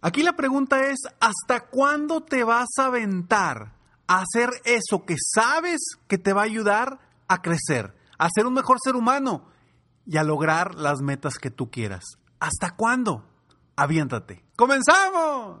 Aquí la pregunta es, ¿hasta cuándo te vas a aventar a hacer eso que sabes que te va a ayudar a crecer, a ser un mejor ser humano y a lograr las metas que tú quieras? ¿Hasta cuándo? Aviéntate. ¡Comenzamos!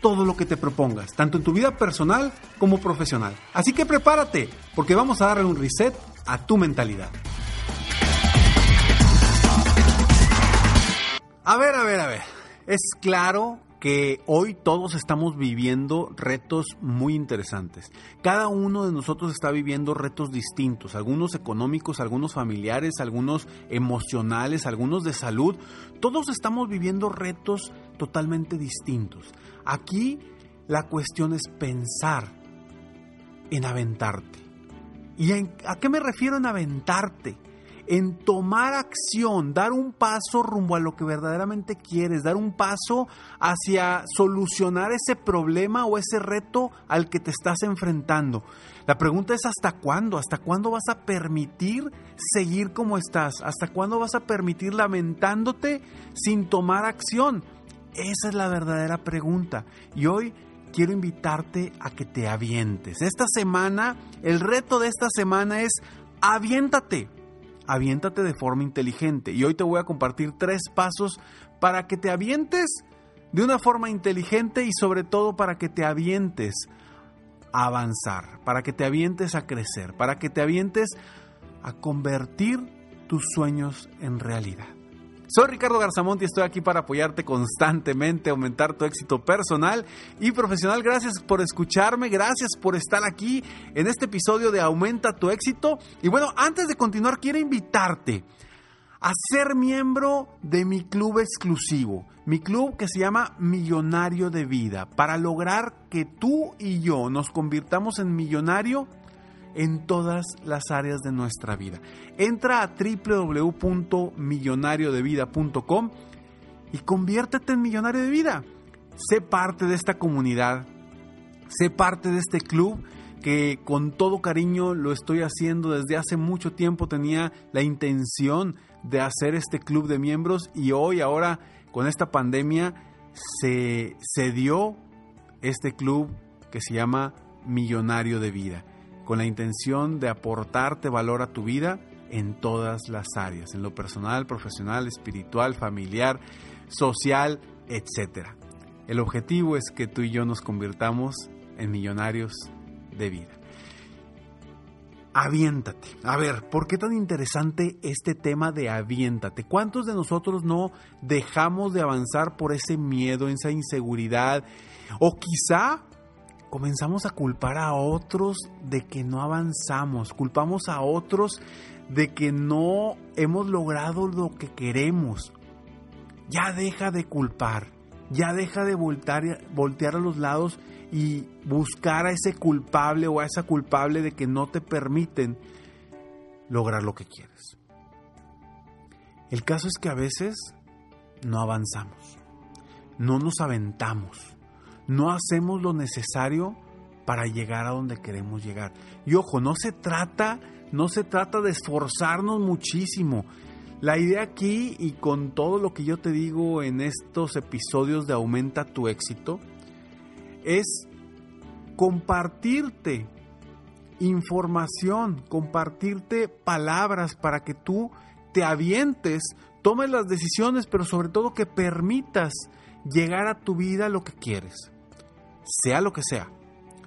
todo lo que te propongas, tanto en tu vida personal como profesional. Así que prepárate, porque vamos a darle un reset a tu mentalidad. A ver, a ver, a ver. Es claro que hoy todos estamos viviendo retos muy interesantes. Cada uno de nosotros está viviendo retos distintos, algunos económicos, algunos familiares, algunos emocionales, algunos de salud. Todos estamos viviendo retos totalmente distintos. Aquí la cuestión es pensar en aventarte. ¿Y a qué me refiero en aventarte? en tomar acción, dar un paso rumbo a lo que verdaderamente quieres, dar un paso hacia solucionar ese problema o ese reto al que te estás enfrentando. La pregunta es hasta cuándo, hasta cuándo vas a permitir seguir como estás, hasta cuándo vas a permitir lamentándote sin tomar acción. Esa es la verdadera pregunta. Y hoy quiero invitarte a que te avientes. Esta semana, el reto de esta semana es aviéntate aviéntate de forma inteligente. Y hoy te voy a compartir tres pasos para que te avientes de una forma inteligente y sobre todo para que te avientes a avanzar, para que te avientes a crecer, para que te avientes a convertir tus sueños en realidad. Soy Ricardo Garzamont y estoy aquí para apoyarte constantemente, aumentar tu éxito personal y profesional. Gracias por escucharme, gracias por estar aquí en este episodio de Aumenta tu éxito. Y bueno, antes de continuar, quiero invitarte a ser miembro de mi club exclusivo, mi club que se llama Millonario de Vida, para lograr que tú y yo nos convirtamos en millonario en todas las áreas de nuestra vida. Entra a www.millonariodevida.com y conviértete en millonario de vida. Sé parte de esta comunidad, sé parte de este club que con todo cariño lo estoy haciendo desde hace mucho tiempo. Tenía la intención de hacer este club de miembros y hoy, ahora, con esta pandemia, se, se dio este club que se llama Millonario de Vida con la intención de aportarte valor a tu vida en todas las áreas, en lo personal, profesional, espiritual, familiar, social, etc. El objetivo es que tú y yo nos convirtamos en millonarios de vida. Aviéntate. A ver, ¿por qué tan interesante este tema de aviéntate? ¿Cuántos de nosotros no dejamos de avanzar por ese miedo, esa inseguridad? O quizá comenzamos a culpar a otros de que no avanzamos, culpamos a otros de que no hemos logrado lo que queremos. Ya deja de culpar, ya deja de voltear, voltear a los lados y buscar a ese culpable o a esa culpable de que no te permiten lograr lo que quieres. El caso es que a veces no avanzamos, no nos aventamos no hacemos lo necesario para llegar a donde queremos llegar. Y ojo, no se trata, no se trata de esforzarnos muchísimo. La idea aquí y con todo lo que yo te digo en estos episodios de Aumenta tu éxito es compartirte información, compartirte palabras para que tú te avientes, tomes las decisiones, pero sobre todo que permitas llegar a tu vida lo que quieres sea lo que sea,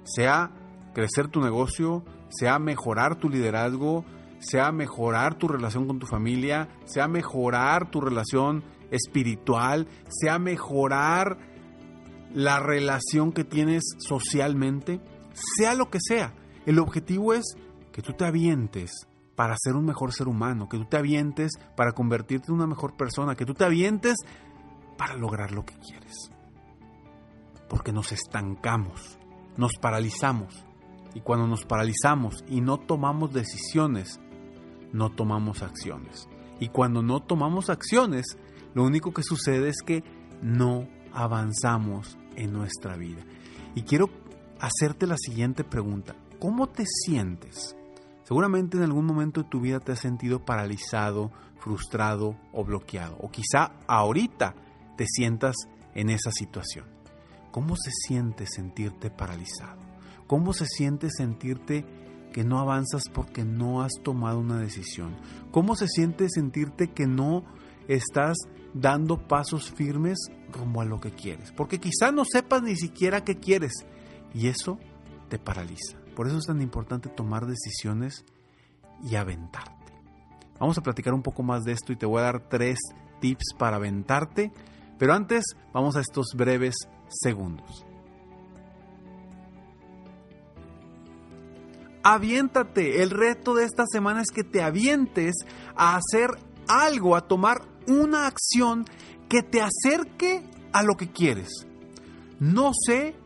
sea crecer tu negocio, sea mejorar tu liderazgo, sea mejorar tu relación con tu familia, sea mejorar tu relación espiritual, sea mejorar la relación que tienes socialmente, sea lo que sea. El objetivo es que tú te avientes para ser un mejor ser humano, que tú te avientes para convertirte en una mejor persona, que tú te avientes para lograr lo que quieres. Porque nos estancamos, nos paralizamos. Y cuando nos paralizamos y no tomamos decisiones, no tomamos acciones. Y cuando no tomamos acciones, lo único que sucede es que no avanzamos en nuestra vida. Y quiero hacerte la siguiente pregunta. ¿Cómo te sientes? Seguramente en algún momento de tu vida te has sentido paralizado, frustrado o bloqueado. O quizá ahorita te sientas en esa situación. ¿Cómo se siente sentirte paralizado? ¿Cómo se siente sentirte que no avanzas porque no has tomado una decisión? ¿Cómo se siente sentirte que no estás dando pasos firmes rumbo a lo que quieres? Porque quizá no sepas ni siquiera qué quieres y eso te paraliza. Por eso es tan importante tomar decisiones y aventarte. Vamos a platicar un poco más de esto y te voy a dar tres tips para aventarte, pero antes vamos a estos breves segundos. aviéntate. El reto de esta semana es que te avientes a hacer algo, a tomar una acción que te acerque a lo que quieres. No sé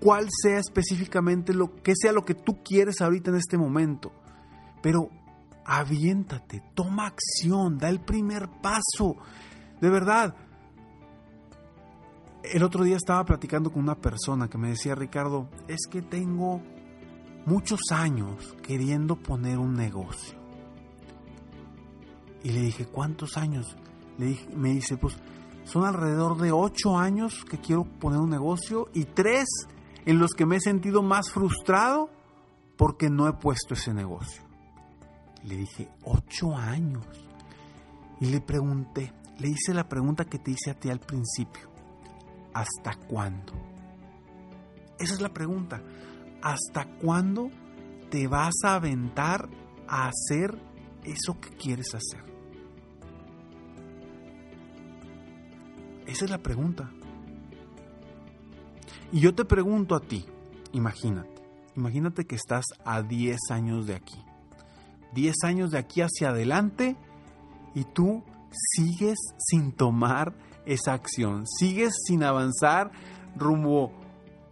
cuál sea específicamente lo que sea lo que tú quieres ahorita en este momento, pero aviéntate, toma acción, da el primer paso. De verdad. El otro día estaba platicando con una persona que me decía, Ricardo, es que tengo muchos años queriendo poner un negocio. Y le dije, ¿cuántos años? Le me dice, pues son alrededor de ocho años que quiero poner un negocio y tres en los que me he sentido más frustrado porque no he puesto ese negocio. Le dije, ocho años. Y le pregunté, le hice la pregunta que te hice a ti al principio. ¿Hasta cuándo? Esa es la pregunta. ¿hasta cuándo te vas a aventar a hacer eso que quieres hacer? Esa es la pregunta. Y yo te pregunto a ti, imagínate, imagínate que estás a 10 años de aquí. 10 años de aquí hacia adelante y tú sigues sin tomar esa acción, sigues sin avanzar rumbo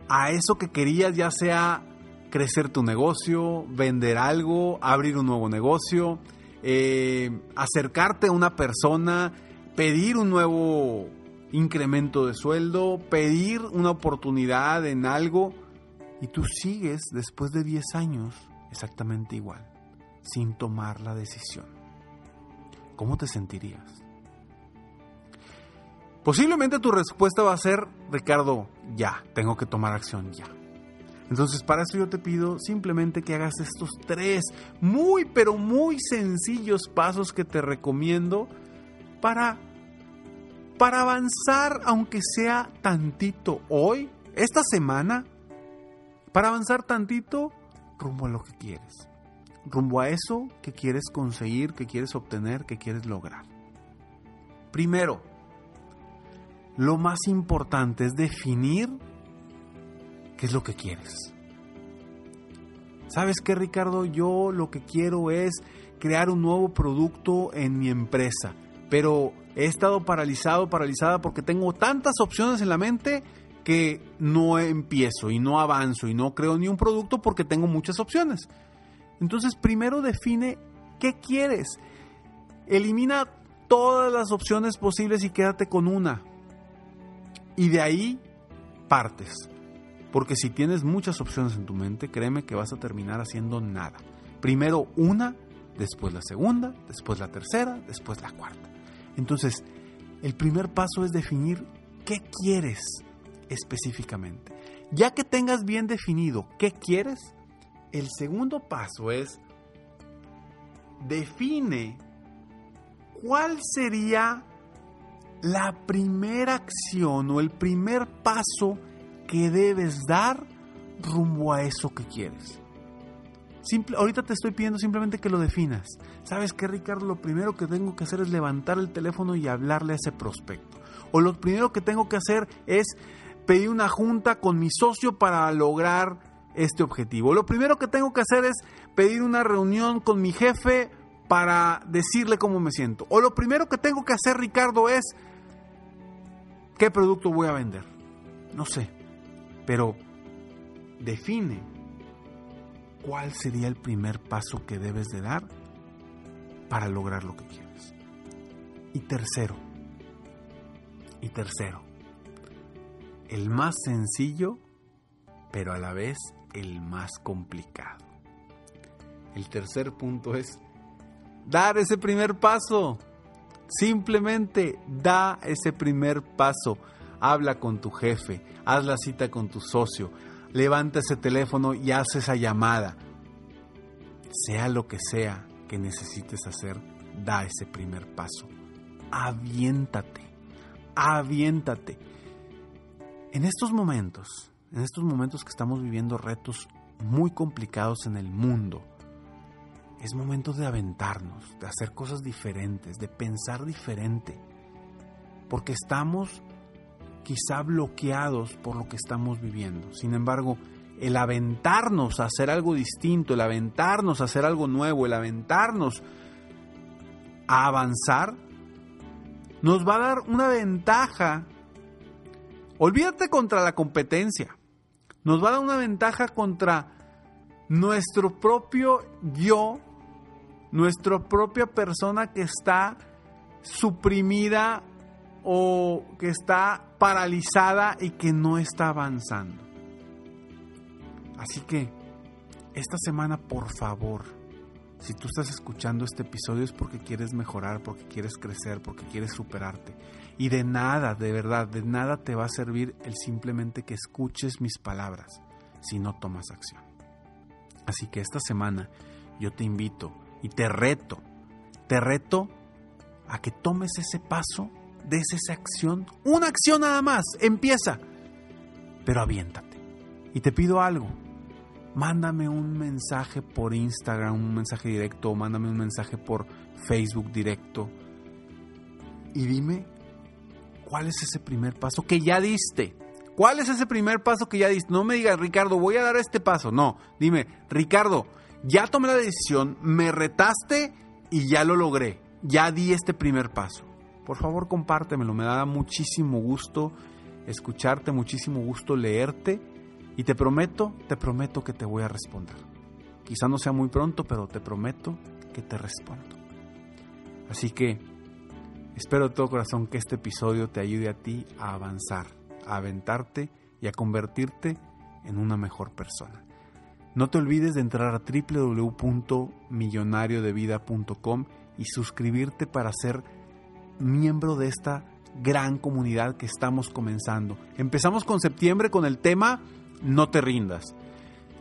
a eso que querías, ya sea crecer tu negocio, vender algo, abrir un nuevo negocio, eh, acercarte a una persona, pedir un nuevo incremento de sueldo, pedir una oportunidad en algo y tú sigues después de 10 años exactamente igual, sin tomar la decisión. ¿Cómo te sentirías? Posiblemente tu respuesta va a ser, Ricardo, ya, tengo que tomar acción ya. Entonces, para eso yo te pido simplemente que hagas estos tres muy, pero muy sencillos pasos que te recomiendo para, para avanzar, aunque sea tantito hoy, esta semana, para avanzar tantito rumbo a lo que quieres, rumbo a eso que quieres conseguir, que quieres obtener, que quieres lograr. Primero, lo más importante es definir qué es lo que quieres. ¿Sabes qué, Ricardo? Yo lo que quiero es crear un nuevo producto en mi empresa, pero he estado paralizado, paralizada porque tengo tantas opciones en la mente que no empiezo y no avanzo y no creo ni un producto porque tengo muchas opciones. Entonces, primero define qué quieres. Elimina todas las opciones posibles y quédate con una. Y de ahí partes. Porque si tienes muchas opciones en tu mente, créeme que vas a terminar haciendo nada. Primero una, después la segunda, después la tercera, después la cuarta. Entonces, el primer paso es definir qué quieres específicamente. Ya que tengas bien definido qué quieres, el segundo paso es define cuál sería la primera acción o el primer paso que debes dar rumbo a eso que quieres. Simple, ahorita te estoy pidiendo simplemente que lo definas. ¿Sabes qué, Ricardo? Lo primero que tengo que hacer es levantar el teléfono y hablarle a ese prospecto. O lo primero que tengo que hacer es pedir una junta con mi socio para lograr este objetivo. Lo primero que tengo que hacer es pedir una reunión con mi jefe para decirle cómo me siento. O lo primero que tengo que hacer, Ricardo, es qué producto voy a vender. No sé, pero define cuál sería el primer paso que debes de dar para lograr lo que quieres. Y tercero, y tercero, el más sencillo, pero a la vez el más complicado. El tercer punto es dar ese primer paso. Simplemente da ese primer paso. Habla con tu jefe, haz la cita con tu socio, levanta ese teléfono y haz esa llamada. Sea lo que sea que necesites hacer, da ese primer paso. Aviéntate, aviéntate. En estos momentos, en estos momentos que estamos viviendo retos muy complicados en el mundo, es momento de aventarnos, de hacer cosas diferentes, de pensar diferente, porque estamos quizá bloqueados por lo que estamos viviendo. Sin embargo, el aventarnos a hacer algo distinto, el aventarnos a hacer algo nuevo, el aventarnos a avanzar, nos va a dar una ventaja. Olvídate contra la competencia. Nos va a dar una ventaja contra nuestro propio yo, nuestra propia persona que está suprimida o que está paralizada y que no está avanzando. Así que esta semana, por favor, si tú estás escuchando este episodio es porque quieres mejorar, porque quieres crecer, porque quieres superarte. Y de nada, de verdad, de nada te va a servir el simplemente que escuches mis palabras si no tomas acción. Así que esta semana yo te invito y te reto, te reto a que tomes ese paso, des esa acción, una acción nada más, empieza, pero aviéntate. Y te pido algo, mándame un mensaje por Instagram, un mensaje directo, mándame un mensaje por Facebook directo y dime cuál es ese primer paso que ya diste. ¿Cuál es ese primer paso que ya diste? No me digas, Ricardo, voy a dar este paso. No, dime, Ricardo, ya tomé la decisión, me retaste y ya lo logré. Ya di este primer paso. Por favor, compártemelo, me da muchísimo gusto escucharte, muchísimo gusto leerte y te prometo, te prometo que te voy a responder. Quizá no sea muy pronto, pero te prometo que te respondo. Así que espero de todo corazón que este episodio te ayude a ti a avanzar, a aventarte y a convertirte en una mejor persona. No te olvides de entrar a www.millonariodevida.com y suscribirte para ser miembro de esta gran comunidad que estamos comenzando. Empezamos con septiembre con el tema No te rindas.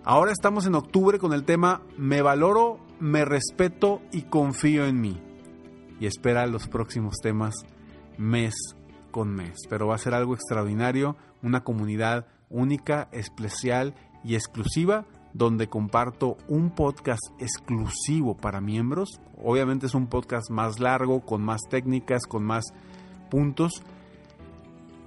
Ahora estamos en octubre con el tema Me valoro, me respeto y confío en mí. Y espera los próximos temas mes con mes. Pero va a ser algo extraordinario, una comunidad única, especial y exclusiva donde comparto un podcast exclusivo para miembros. Obviamente es un podcast más largo, con más técnicas, con más puntos.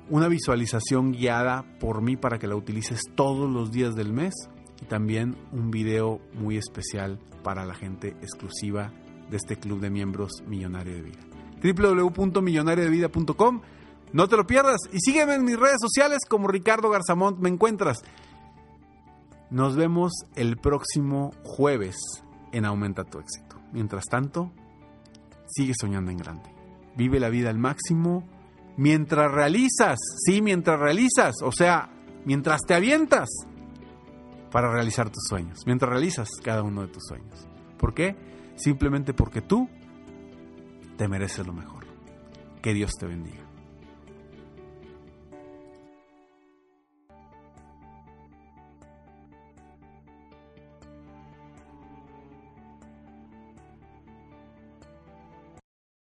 Una visualización guiada por mí para que la utilices todos los días del mes. Y también un video muy especial para la gente exclusiva de este club de miembros Millonario de Vida. www.millonariodevida.com No te lo pierdas y sígueme en mis redes sociales como Ricardo Garzamont. Me encuentras. Nos vemos el próximo jueves en Aumenta tu éxito. Mientras tanto, sigue soñando en grande. Vive la vida al máximo mientras realizas, sí, mientras realizas, o sea, mientras te avientas para realizar tus sueños, mientras realizas cada uno de tus sueños. ¿Por qué? Simplemente porque tú te mereces lo mejor. Que Dios te bendiga.